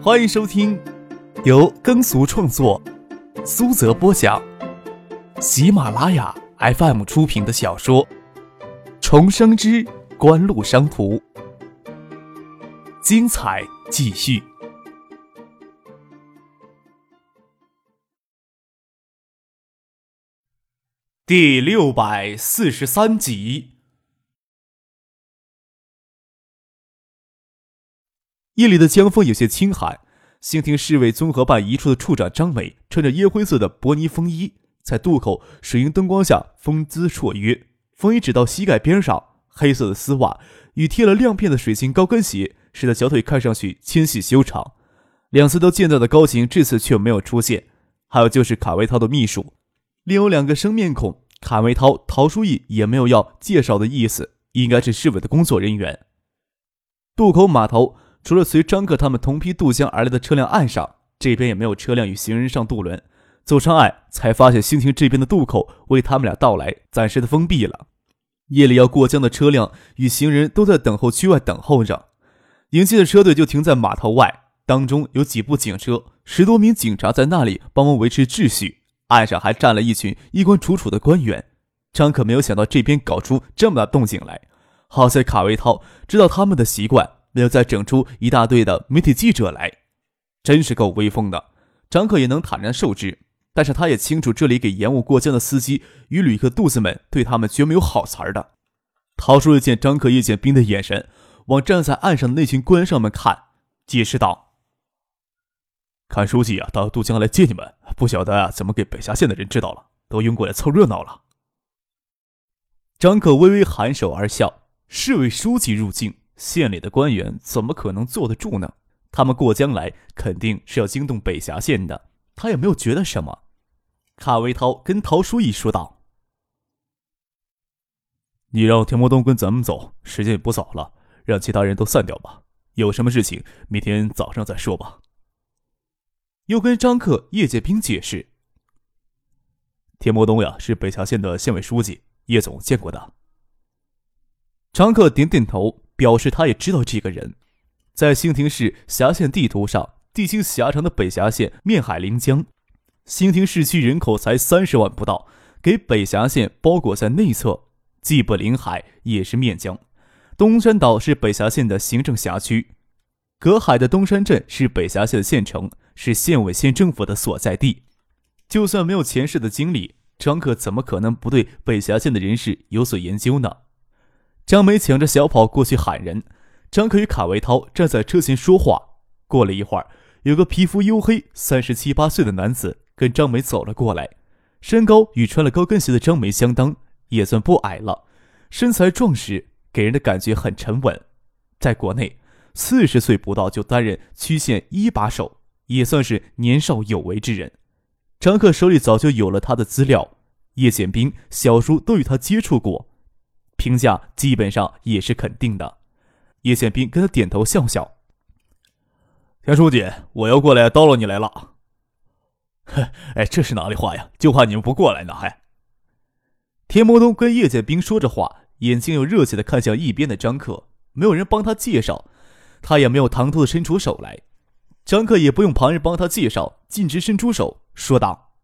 欢迎收听由耕俗创作、苏泽播讲、喜马拉雅 FM 出品的小说《重生之官路商途》，精彩继续，第六百四十三集。夜里的江风有些清寒，兴亭市委综合办一处的处长张美穿着烟灰色的薄呢风衣，在渡口水银灯光下风姿绰约，风衣只到膝盖边上，黑色的丝袜与贴了亮片的水晶高跟鞋，使得小腿看上去纤细修长。两次都见到的高晴这次却没有出现，还有就是卡维涛的秘书，另有两个生面孔，卡维涛、陶书义也没有要介绍的意思，应该是市委的工作人员。渡口码头。除了随张克他们同批渡江而来的车辆岸上，这边也没有车辆与行人上渡轮。走上岸，才发现兴亭这边的渡口为他们俩到来暂时的封闭了。夜里要过江的车辆与行人都在等候区外等候着。迎接的车队就停在码头外，当中有几部警车，十多名警察在那里帮忙维持秩序。岸上还站了一群衣冠楚楚的官员。张可没有想到这边搞出这么大动静来，好在卡维涛知道他们的习惯。要再整出一大堆的媒体记者来，真是够威风的。张克也能坦然受之，但是他也清楚，这里给延误过江的司机与旅客肚子们对他们绝没有好词儿的。陶叔一见张克、叶剑兵的眼神，往站在岸上的那群官上们看，解释道：“看书记啊，到渡江来接你们，不晓得啊，怎么给北峡县的人知道了，都拥过来凑热闹了。”张克微微颔首而笑，市委书记入境。县里的官员怎么可能坐得住呢？他们过江来，肯定是要惊动北峡县的。他也没有觉得什么。卡维涛跟陶书义说道：“你让田伯东跟咱们走，时间也不早了，让其他人都散掉吧。有什么事情，明天早上再说吧。”又跟张克、叶剑兵解释：“田伯东呀，是北峡县的县委书记，叶总见过的。”张克点点头。表示他也知道这个人，在兴亭市辖县地图上，地形狭长的北峡县面海临江，兴亭市区人口才三十万不到，给北峡县包裹在内侧，既不临海，也是面江。东山岛是北峡县的行政辖区，隔海的东山镇是北峡县的县城，是县委县政府的所在地。就算没有前世的经历，张克怎么可能不对北峡县的人事有所研究呢？张梅抢着小跑过去喊人，张可与卡维涛站在车前说话。过了一会儿，有个皮肤黝黑、三十七八岁的男子跟张梅走了过来，身高与穿了高跟鞋的张梅相当，也算不矮了，身材壮实，给人的感觉很沉稳。在国内，四十岁不到就担任区县一把手，也算是年少有为之人。张克手里早就有了他的资料，叶剑兵、小叔都与他接触过。评价基本上也是肯定的，叶宪兵跟他点头笑笑。田书记，我要过来叨唠你来了。哼，哎，这是哪里话呀？就怕你们不过来呢，还。田伯东跟叶剑兵说着话，眼睛又热切的看向一边的张克，没有人帮他介绍，他也没有唐突的伸出手来。张克也不用旁人帮他介绍，径直伸出手说道：“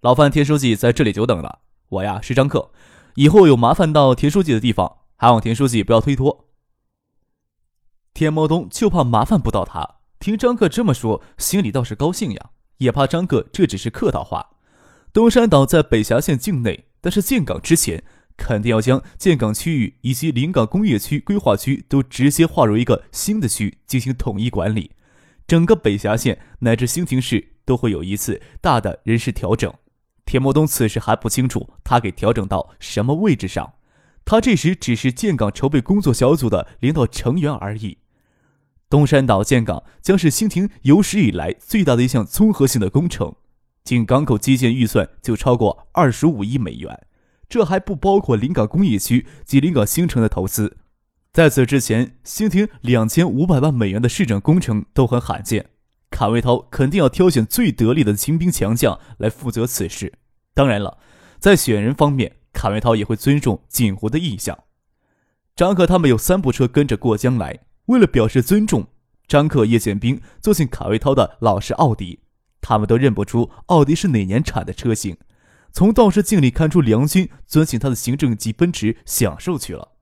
老范，田书记在这里久等了，我呀是张克。”以后有麻烦到田书记的地方，还望田书记不要推脱。田茂东就怕麻烦不到他，听张克这么说，心里倒是高兴呀，也怕张克这只是客套话。东山岛在北峡县境内，但是建港之前，肯定要将建港区域以及临港工业区规划区都直接划入一个新的区进行统一管理，整个北峡县乃至兴平市都会有一次大的人事调整。田伯东此时还不清楚他给调整到什么位置上，他这时只是建港筹备工作小组的领导成员而已。东山岛建港将是兴亭有史以来最大的一项综合性的工程，仅港口基建预算就超过二十五亿美元，这还不包括临港工业区及临港新城的投资。在此之前，兴亭两千五百万美元的市政工程都很罕见。卡维涛肯定要挑选最得力的精兵强将来负责此事。当然了，在选人方面，卡维涛也会尊重锦湖的意向。张克他们有三部车跟着过江来，为了表示尊重，张克、叶剑兵坐进卡维涛的老式奥迪，他们都认不出奥迪是哪年产的车型。从倒视镜里看出，梁军钻进他的行政级奔驰享受去了。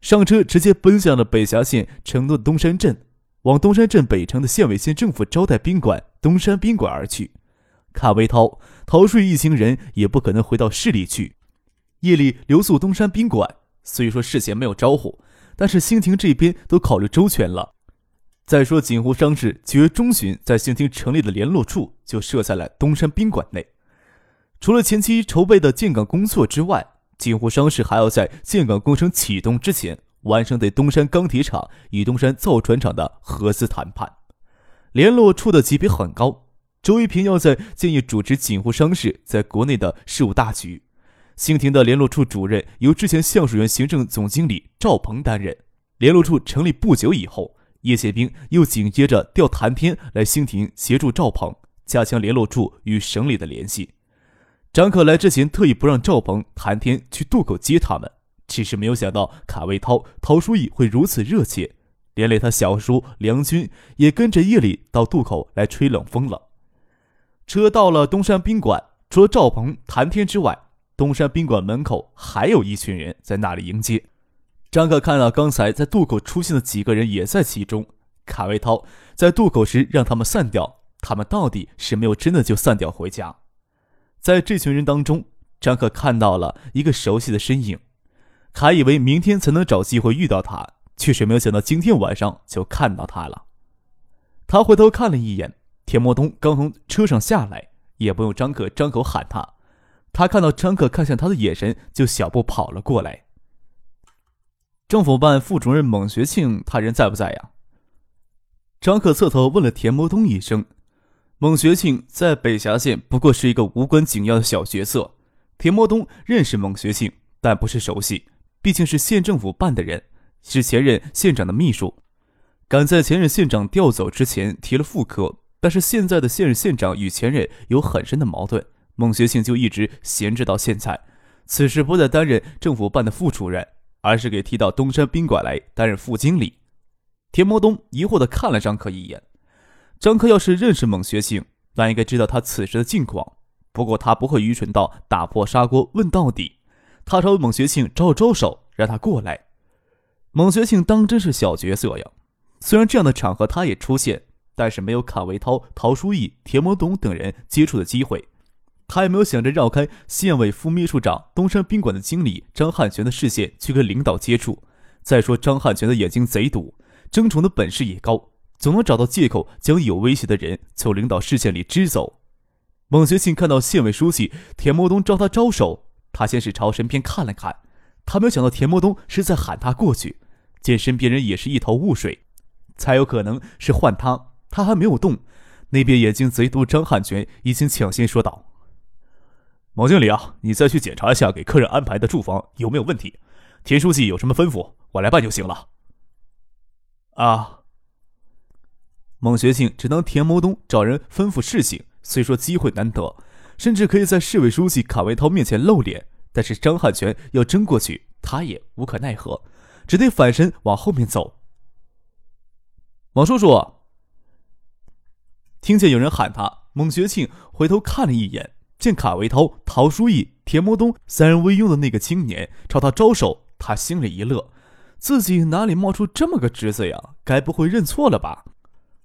上车，直接奔向了北峡县承诺的东山镇，往东山镇北城的县委县政府招待宾馆东山宾馆而去。卡维涛、陶顺一行人也不可能回到市里去，夜里留宿东山宾馆。虽说事前没有招呼，但是兴亭这边都考虑周全了。再说锦湖商事九月中旬在兴亭成立的联络处就设在了东山宾馆内。除了前期筹备的建港工作之外，锦湖商事还要在建港工程启动之前完成对东山钢铁厂与东山造船厂的合资谈判。联络处的级别很高，周一平要在建议主持锦湖商事在国内的事务大局。兴亭的联络处主任由之前橡树园行政总经理赵鹏担任。联络处成立不久以后，叶宪兵又紧接着调谭天来兴亭协助赵鹏，加强联络处与省里的联系。张可来之前特意不让赵鹏、谭天去渡口接他们，只是没有想到卡维涛、陶书义会如此热切，连累他小叔梁军也跟着夜里到渡口来吹冷风了。车到了东山宾馆，除了赵鹏、谭天之外，东山宾馆门口还有一群人在那里迎接。张可看到刚才在渡口出现的几个人也在其中。卡维涛在渡口时让他们散掉，他们到底是没有真的就散掉回家。在这群人当中，张可看到了一个熟悉的身影，还以为明天才能找机会遇到他，却是没有想到今天晚上就看到他了。他回头看了一眼，田莫东刚从车上下来，也不用张可张口喊他，他看到张可看向他的眼神，就小步跑了过来。政府办副主任蒙学庆，他人在不在呀？张可侧头问了田莫东一声。蒙学庆在北峡县不过是一个无关紧要的小角色。田默东认识蒙学庆，但不是熟悉，毕竟是县政府办的人，是前任县长的秘书。赶在前任县长调走之前提了副科，但是现在的现任县长与前任有很深的矛盾，孟学庆就一直闲置到现在。此时不再担任政府办的副主任，而是给提到东山宾馆来担任副经理。田伯东疑惑地看了张可一眼。张克要是认识孟学庆，那应该知道他此时的境况。不过他不会愚蠢到打破砂锅问到底。他朝孟学庆招招手，让他过来。孟学庆当真是小角色呀！虽然这样的场合他也出现，但是没有卡维涛、陶书义、田某东等人接触的机会。他也没有想着绕开县委副秘书长、东山宾馆的经理张汉全的视线去跟领导接触。再说张汉全的眼睛贼毒，争宠的本事也高。总能找到借口将有威胁的人从领导视线里支走。孟学庆看到县委书记田某东招他招手，他先是朝身边看了看，他没有想到田默东是在喊他过去。见身边人也是一头雾水，才有可能是换他。他还没有动，那边眼睛贼毒张汉全已经抢先说道：“孟经理啊，你再去检查一下给客人安排的住房有没有问题。田书记有什么吩咐，我来办就行了。”啊。孟学庆只当田某东找人吩咐事情，虽说机会难得，甚至可以在市委书记卡维涛面前露脸，但是张汉全要争过去，他也无可奈何，只得反身往后面走。王叔叔，听见有人喊他，孟学庆回头看了一眼，见卡维涛、陶书义、田某东三人围拥的那个青年朝他招手，他心里一乐，自己哪里冒出这么个侄子呀？该不会认错了吧？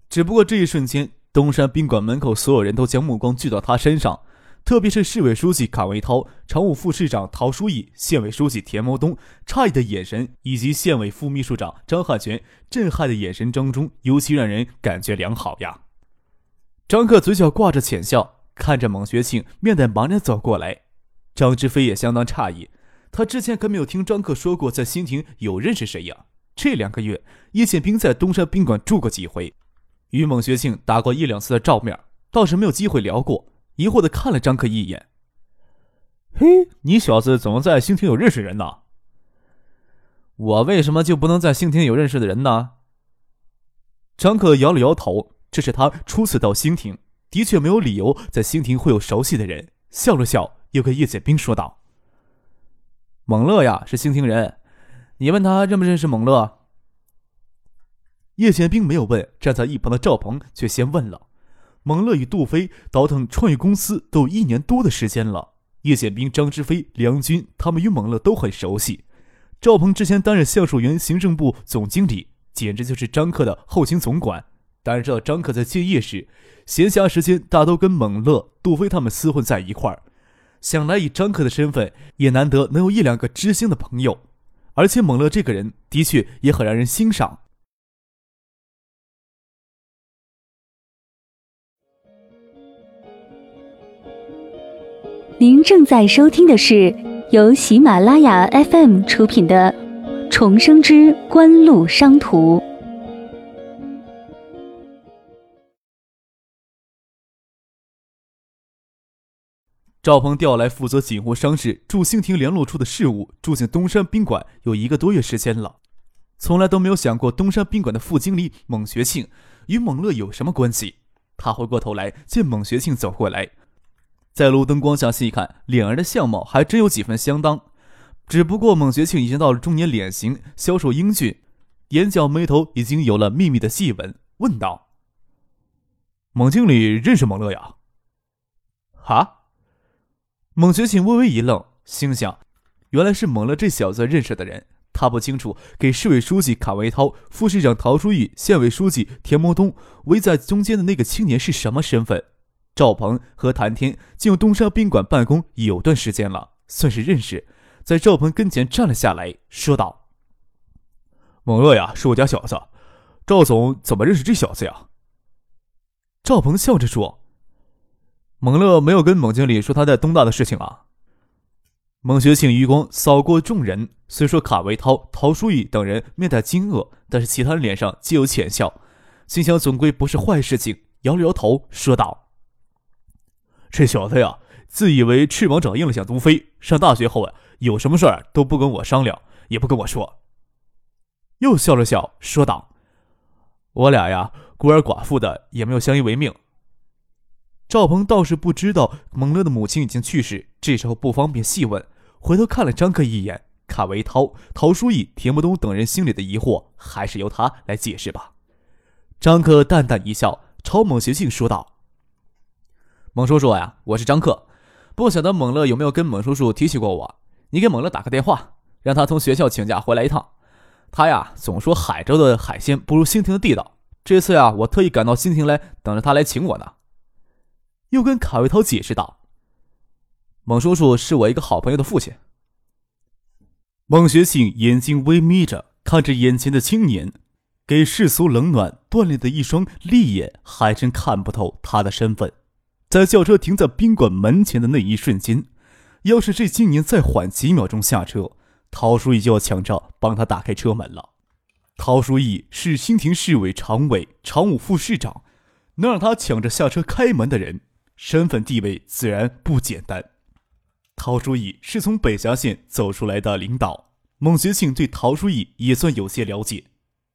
只不过这一瞬间，东山宾馆门口所有人都将目光聚到他身上，特别是市委书记卡维涛、常务副市长陶书义、县委书记田某东诧异的眼神，以及县委副秘书长张汉全震撼的眼神当中，尤其让人感觉良好呀。张克嘴角挂着浅笑，看着蒙学庆面带茫然走过来，张志飞也相当诧异，他之前可没有听张克说过在新亭有认识谁呀。这两个月，叶宪兵在东山宾馆住过几回。与蒙学庆打过一两次的照面，倒是没有机会聊过。疑惑的看了张克一眼：“嘿，你小子怎么在兴庭有认识人呢？我为什么就不能在兴庭有认识的人呢？”张克摇了摇头，这是他初次到兴庭，的确没有理由在兴庭会有熟悉的人。笑了笑，又跟叶剑兵说道：“猛乐呀，是兴庭人，你问他认不认识猛乐？”叶剑兵没有问，站在一旁的赵鹏却先问了。蒙乐与杜飞倒腾创业公司都有一年多的时间了，叶显兵、张之飞、梁军他们与蒙乐都很熟悉。赵鹏之前担任橡树园行政部总经理，简直就是张克的后勤总管。当然知道张克在建业时，闲暇时间大都跟蒙乐、杜飞他们厮混在一块儿。想来以张克的身份，也难得能有一两个知心的朋友。而且蒙乐这个人的确也很让人欣赏。您正在收听的是由喜马拉雅 FM 出品的《重生之官路商途》。赵鹏调来负责锦湖商事驻兴亭联络处的事务，住进东山宾馆有一个多月时间了，从来都没有想过东山宾馆的副经理蒙学庆与蒙乐有什么关系。他回过头来见蒙学庆走过来。在路灯光下细看，两人的相貌还真有几分相当。只不过孟学庆已经到了中年脸型，消瘦英俊，眼角眉头已经有了密密的细纹，问道：“孟经理认识蒙乐呀？”“啊？”孟学庆微微一愣，心想：原来是蒙乐这小子认识的人。他不清楚给市委书记卡维涛、副市长陶书义、县委书记田摩东围在中间的那个青年是什么身份。赵鹏和谭天进入东山宾馆办公有段时间了，算是认识。在赵鹏跟前站了下来，说道：“蒙乐呀，是我家小子。赵总怎么认识这小子呀？”赵鹏笑着说：“蒙乐没有跟蒙经理说他在东大的事情啊。”蒙学庆余光扫过众人，虽说卡维涛、陶书义等人面带惊愕，但是其他人脸上皆有浅笑，心想总归不是坏事情，摇了摇头，说道。这小子呀，自以为翅膀长硬了想独飞。上大学后啊，有什么事儿都不跟我商量，也不跟我说。又笑了笑，说道：“我俩呀，孤儿寡妇的，也没有相依为命。”赵鹏倒是不知道蒙乐的母亲已经去世，这时候不方便细问，回头看了张克一眼。卡维涛、陶书义、田伯东等人心里的疑惑，还是由他来解释吧。张克淡淡一笑，朝蒙学庆说道。猛叔叔呀，我是张克，不晓得猛乐有没有跟猛叔叔提起过我？你给猛乐打个电话，让他从学校请假回来一趟。他呀总说海州的海鲜不如兴亭的地道，这次呀我特意赶到兴亭来，等着他来请我呢。又跟卡维涛解释道：“猛叔叔是我一个好朋友的父亲。”孟学庆眼睛微眯着看着眼前的青年，给世俗冷暖锻炼的一双利眼，还真看不透他的身份。在轿车停在宾馆门前的那一瞬间，要是这青年再缓几秒钟下车，陶书义就要抢着帮他打开车门了。陶书义是兴亭市委常委、常务副市长，能让他抢着下车开门的人，身份地位自然不简单。陶书义是从北峡县走出来的领导，孟学庆对陶书义也算有些了解，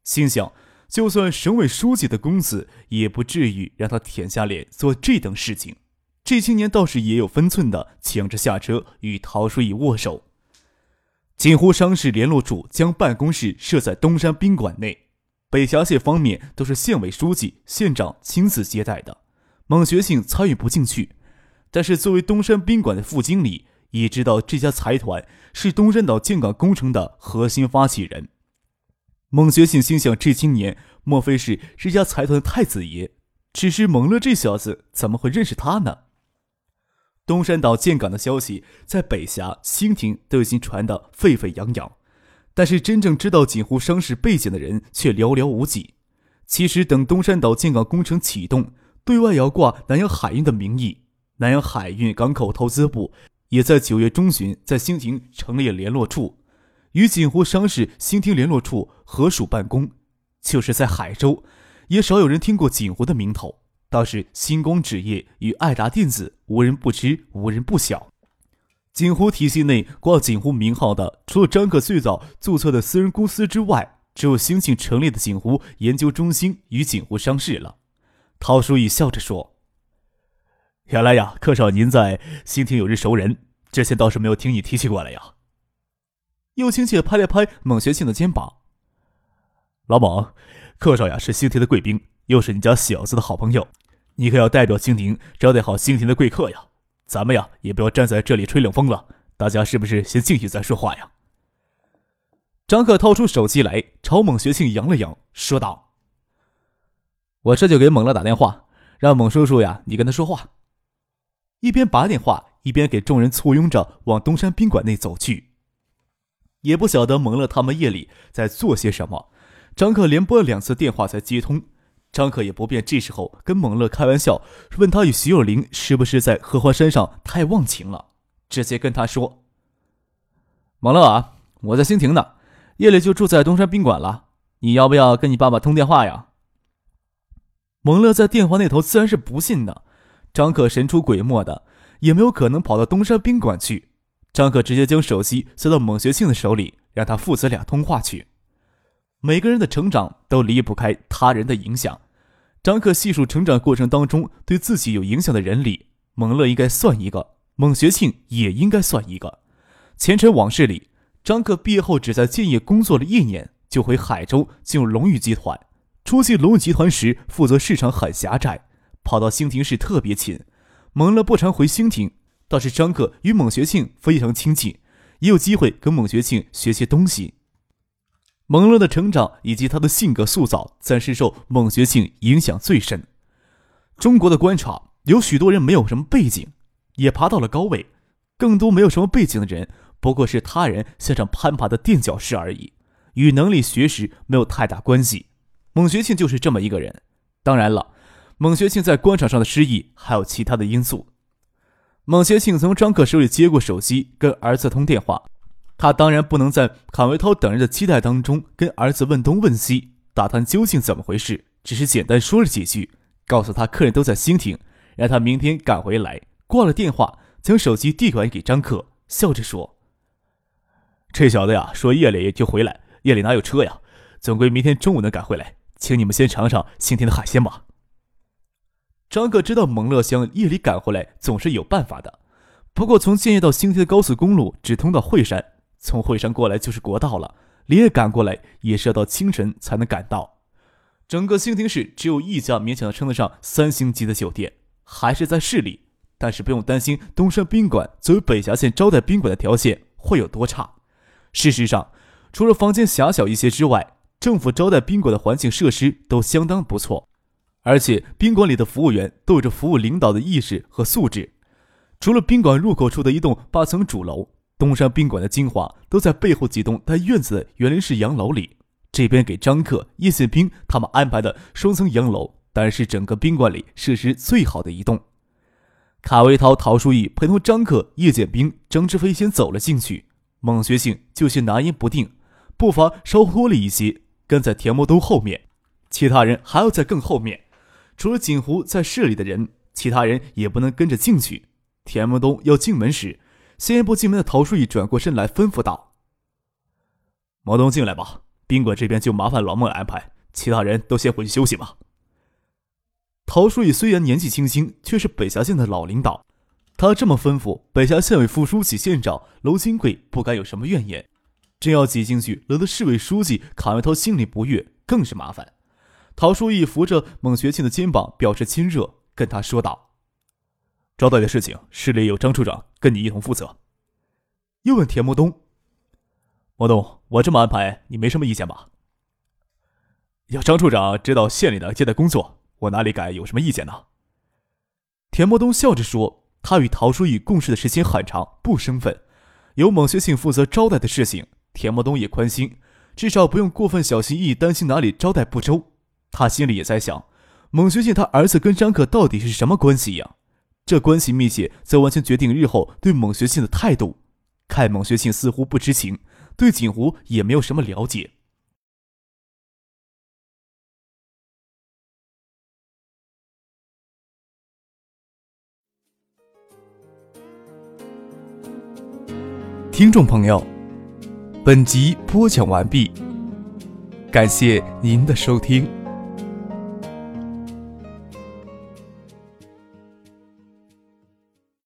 心想。就算省委书记的公子，也不至于让他舔下脸做这等事情。这青年倒是也有分寸的，抢着下车与陶书义握手。锦湖商事联络处将办公室设在东山宾馆内，北峡县方面都是县委书记、县长亲自接待的。孟学庆参与不进去，但是作为东山宾馆的副经理，也知道这家财团是东山岛建港工程的核心发起人。孟学庆心想：这青年莫非是这家财团的太子爷？只是蒙乐这小子怎么会认识他呢？东山岛建港的消息在北峡、兴亭都已经传得沸沸扬扬，但是真正知道锦湖商事背景的人却寥寥无几。其实，等东山岛建港工程启动，对外要挂南洋海运的名义，南洋海运港口投资部也在九月中旬在兴亭成立联络处。与锦湖商事新厅联络处合署办公，就是在海州，也少有人听过锦湖的名头。倒是星光纸业与爱达电子，无人不知，无人不晓。锦湖体系内挂锦湖名号的，除了张克最早注册的私人公司之外，只有兴庆成立的锦湖研究中心与锦湖商事了。陶书义笑着说：“原来呀，客少您在新厅有日熟人，之前倒是没有听你提起过来呀。”又亲切拍了拍孟学庆的肩膀：“老孟，客少呀是兴亭的贵宾，又是你家小子的好朋友，你可要代表兴亭招待好兴亭的贵客呀。咱们呀也不要站在这里吹冷风了，大家是不是先进去再说话呀？张克掏出手机来，朝孟学庆扬了扬，说道：“我这就给蒙乐打电话，让蒙叔叔呀，你跟他说话。”一边拔电话，一边给众人簇拥着往东山宾馆内走去。也不晓得蒙乐他们夜里在做些什么。张克连拨了两次电话才接通，张克也不便这时候跟蒙乐开玩笑，问他与徐有林是不是在合欢山上太忘情了，直接跟他说：“蒙乐啊，我在兴亭呢，夜里就住在东山宾馆了，你要不要跟你爸爸通电话呀？”蒙乐在电话那头自然是不信的，张克神出鬼没的，也没有可能跑到东山宾馆去。张克直接将手机塞到蒙学庆的手里，让他父子俩通话去。每个人的成长都离不开他人的影响。张克细数成长过程当中对自己有影响的人里，蒙乐应该算一个，蒙学庆也应该算一个。前尘往事里，张克毕业后只在建业工作了一年，就回海州进入龙宇集团。初进龙宇集团时，负责市场很狭窄，跑到兴亭市特别勤。蒙乐不常回兴亭，倒是张克与蒙学庆非常亲近，也有机会跟蒙学庆学些东西。蒙乐的成长以及他的性格塑造，暂时受蒙学庆影响最深。中国的官场有许多人没有什么背景，也爬到了高位；更多没有什么背景的人，不过是他人向上攀爬的垫脚石而已，与能力、学识没有太大关系。蒙学庆就是这么一个人。当然了，蒙学庆在官场上的失意还有其他的因素。孟学庆从张克手里接过手机，跟儿子通电话。他当然不能在阚维涛等人的期待当中跟儿子问东问西，打探究竟怎么回事。只是简单说了几句，告诉他客人都在兴亭，让他明天赶回来。挂了电话，将手机递还给张克，笑着说：“这小子呀，说夜里就回来，夜里哪有车呀？总归明天中午能赶回来，请你们先尝尝兴亭的海鲜吧。”张克知道蒙乐乡夜里赶回来总是有办法的，不过从建业到兴亭的高速公路只通到惠山。从惠山过来就是国道了，连夜赶过来也是要到清晨才能赶到。整个兴亭市只有一家勉强称得上三星级的酒店，还是在市里，但是不用担心东山宾馆作为北峡线招待宾馆的条件会有多差。事实上，除了房间狭小一些之外，政府招待宾馆的环境设施都相当不错，而且宾馆里的服务员都有着服务领导的意识和素质。除了宾馆入口处的一栋八层主楼。东山宾馆的精华都在背后几栋带院子的园林式洋楼里。这边给张克、叶宪兵他们安排的双层洋楼，当然是整个宾馆里设施最好的一栋。卡维涛、陶书义陪同张克、叶剑兵、张志飞先走了进去。孟学庆就先拿烟不定，步伐稍拖了一些，跟在田伯东后面。其他人还要在更后面。除了锦湖在市里的人，其他人也不能跟着进去。田伯东要进门时。先一步进门的陶书义转过身来，吩咐道：“毛东进来吧，宾馆这边就麻烦老孟安排，其他人都先回去休息吧。”陶书义虽然年纪轻轻，却是北峡县的老领导，他这么吩咐，北峡县委副书记、县长娄金贵不敢有什么怨言。真要挤进去，惹得市委书记卡维涛心里不悦，更是麻烦。陶书义扶着孟学庆的肩膀，表示亲热，跟他说道。招待的事情，市里有张处长跟你一同负责。又问田木东：“莫东，我这么安排，你没什么意见吧？”要张处长指导县里的接待工作，我哪里敢有什么意见呢？田木东笑着说：“他与陶书义共事的时间很长，不生分。有孟学庆负责招待的事情，田木东也宽心，至少不用过分小心翼翼，担心哪里招待不周。他心里也在想，蒙学信他儿子跟张克到底是什么关系呀？”这关系密切，则完全决定日后对蒙学信的态度。看蒙学信似乎不知情，对锦湖也没有什么了解。听众朋友，本集播讲完毕，感谢您的收听。